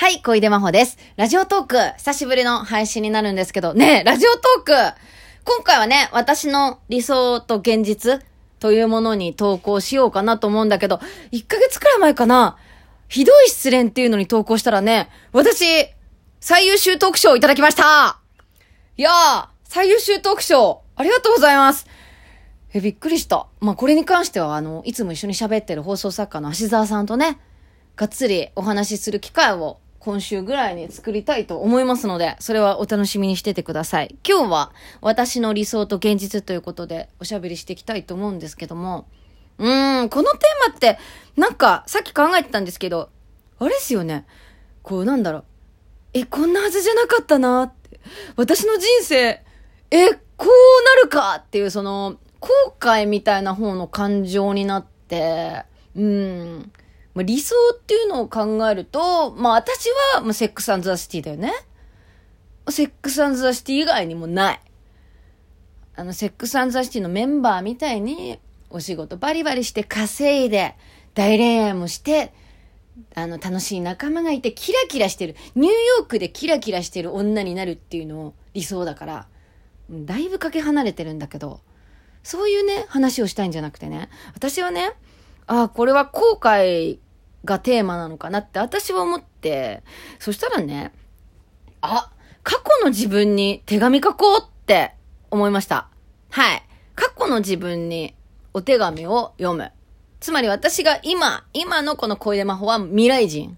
はい、小出真帆です。ラジオトーク、久しぶりの配信になるんですけど、ねえ、ラジオトーク今回はね、私の理想と現実というものに投稿しようかなと思うんだけど、1ヶ月くらい前かな、ひどい失恋っていうのに投稿したらね、私、最優秀トーク賞をいただきましたいやー、最優秀トーク賞、ありがとうございますえ、びっくりした。まあ、これに関しては、あの、いつも一緒に喋ってる放送作家の芦沢さんとね、がっつりお話しする機会を今週ぐらいに作りたいと思いますので、それはお楽しみにしててください。今日は私の理想と現実ということでおしゃべりしていきたいと思うんですけども、うーん、このテーマって、なんかさっき考えてたんですけど、あれですよね。こうなんだろう。え、こんなはずじゃなかったなって。私の人生、え、こうなるかっていうその、後悔みたいな方の感情になって、うん。まあ、理想っていうのを考えると、まあ私は、まあ、セックスザ・シティだよね。セックスザ・シティ以外にもない。あの、セックスザ・シティのメンバーみたいに、お仕事バリバリして稼いで、大恋愛もして、あの、楽しい仲間がいて、キラキラしてる。ニューヨークでキラキラしてる女になるっていうのを理想だから、だいぶかけ離れてるんだけど、そういうね、話をしたいんじゃなくてね、私はね、ああ、これは後悔がテーマなのかなって私は思って、そしたらね、あ、過去の自分に手紙書こうって思いました。はい。過去の自分にお手紙を読む。つまり私が今、今のこの小出真帆は未来人。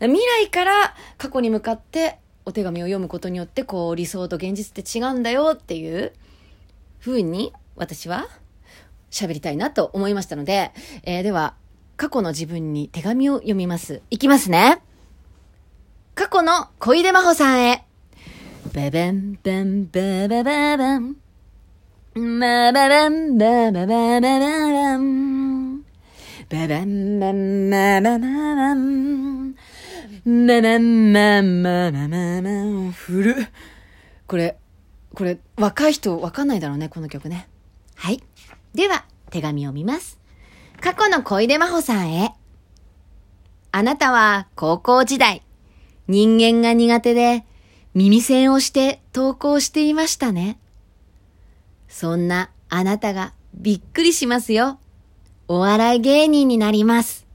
未来から過去に向かってお手紙を読むことによって、こう理想と現実って違うんだよっていう風に私は喋りたいなと思いましたので、えー、では過去の自分に手紙を読みます。いきますね。過去の小出真帆さんへ。ババンバンババババン。バババンバババババン。ババンバンババババン。ババンバンババババン。古これ、これ、若い人わかんないだろうね、この曲ね。はい。では、手紙を見ます。過去の小出真帆さんへ。あなたは高校時代、人間が苦手で耳栓をして投稿していましたね。そんなあなたがびっくりしますよ。お笑い芸人になります。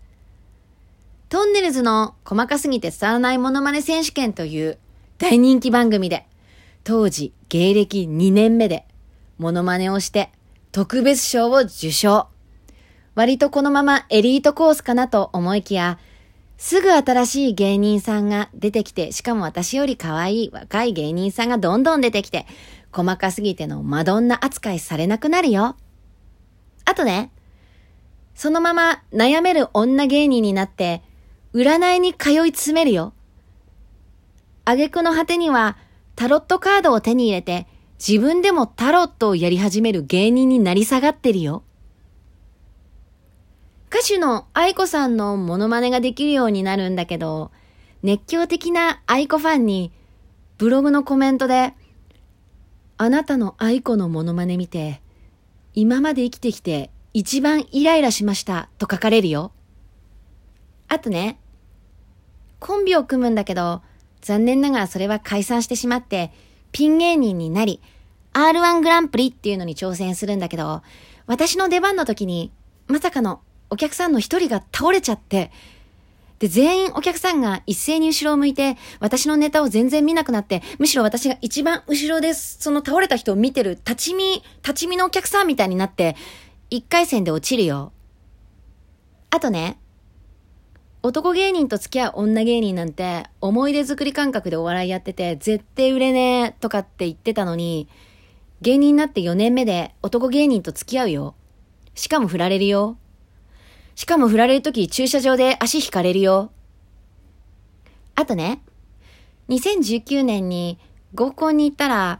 トンネルズの細かすぎて伝わらないモノマネ選手権という大人気番組で、当時芸歴2年目でモノマネをして特別賞を受賞。割とこのままエリートコースかなと思いきや、すぐ新しい芸人さんが出てきて、しかも私より可愛い若い芸人さんがどんどん出てきて、細かすぎてのマドンナ扱いされなくなるよ。あとね、そのまま悩める女芸人になって、占いに通い詰めるよ。挙句の果てには、タロットカードを手に入れて、自分でもタロットをやり始める芸人になり下がってるよ。歌手の愛子さんのモノマネができるようになるんだけど、熱狂的な愛子ファンに、ブログのコメントで、あなたの愛子のモノマネ見て、今まで生きてきて一番イライラしましたと書かれるよ。あとね、コンビを組むんだけど、残念ながらそれは解散してしまって、ピン芸人になり、R1 グランプリっていうのに挑戦するんだけど、私の出番の時に、まさかのお客さんの一人が倒れちゃって、で、全員お客さんが一斉に後ろを向いて、私のネタを全然見なくなって、むしろ私が一番後ろです。その倒れた人を見てる立ち見、立ち見のお客さんみたいになって、一回戦で落ちるよ。あとね、男芸人と付き合う女芸人なんて、思い出作り感覚でお笑いやってて、絶対売れねえとかって言ってたのに、芸人になって4年目で男芸人と付き合うよ。しかも振られるよ。しかも振られるとき駐車場で足引かれるよ。あとね、2019年に合コンに行ったら、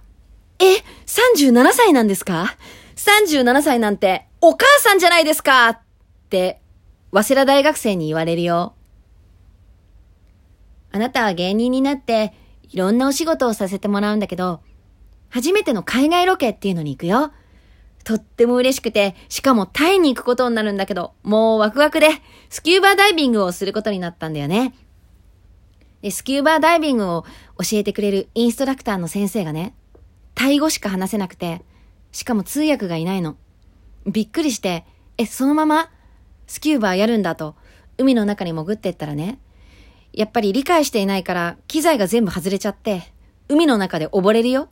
え ?37 歳なんですか ?37 歳なんてお母さんじゃないですかって、早稲田大学生に言われるよ。あなたは芸人になって、いろんなお仕事をさせてもらうんだけど、初めての海外ロケっていうのに行くよ。とっても嬉しくて、しかもタイに行くことになるんだけど、もうワクワクで、スキューバーダイビングをすることになったんだよね。で、スキューバーダイビングを教えてくれるインストラクターの先生がね、タイ語しか話せなくて、しかも通訳がいないの。びっくりして、え、そのままスキューバーやるんだと、海の中に潜ってったらね、やっぱり理解していないから機材が全部外れちゃって、海の中で溺れるよ。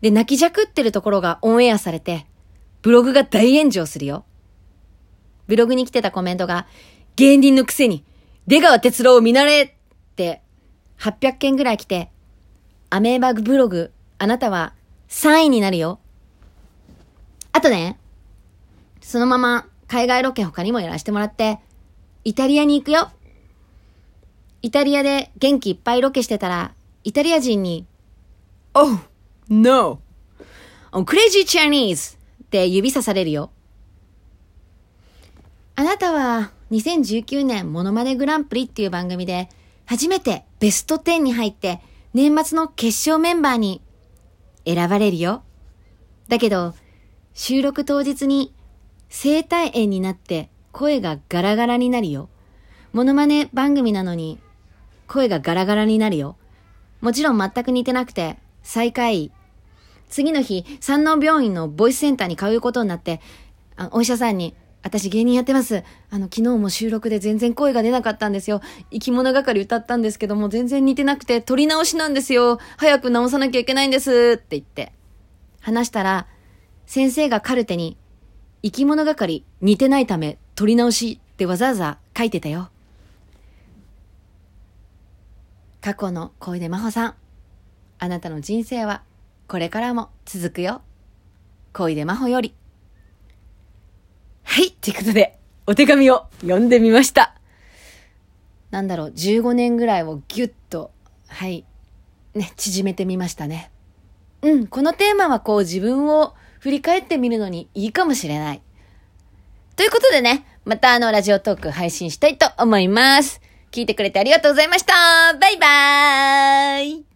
で、泣きじゃくってるところがオンエアされて、ブログが大炎上するよ。ブログに来てたコメントが、芸人のくせに、出川哲郎を見習えって、800件ぐらい来て、アメーバグブログ、あなたは3位になるよ。あとね、そのまま海外ロケ他にもやらせてもらって、イタリアに行くよ。イタリアで元気いっぱいロケしてたら、イタリア人に、Oh, no! crazy Chinese! って指さされるよ。あなたは2019年モノマネグランプリっていう番組で初めてベスト10に入って年末の決勝メンバーに選ばれるよ。だけど収録当日に生体炎になって声がガラガラになるよ。モノマネ番組なのに声がガラガラになるよ。もちろん全く似てなくて最下位。次の日、山王病院のボイスセンターに通うことになって、あお医者さんに、私芸人やってます。あの、昨日も収録で全然声が出なかったんですよ。生き物係歌ったんですけども、全然似てなくて、撮り直しなんですよ。早く直さなきゃいけないんです。って言って。話したら、先生がカルテに、生き物係似てないため、撮り直しってわざわざ書いてたよ。過去の小出真帆さん。あなたの人生は、これからも続くよ。小出真帆より。はい、ということで、お手紙を読んでみました。なんだろう、15年ぐらいをぎゅっと、はい、ね、縮めてみましたね。うん、このテーマはこう自分を振り返ってみるのにいいかもしれない。ということでね、またあのラジオトーク配信したいと思います。聞いてくれてありがとうございましたバイバーイ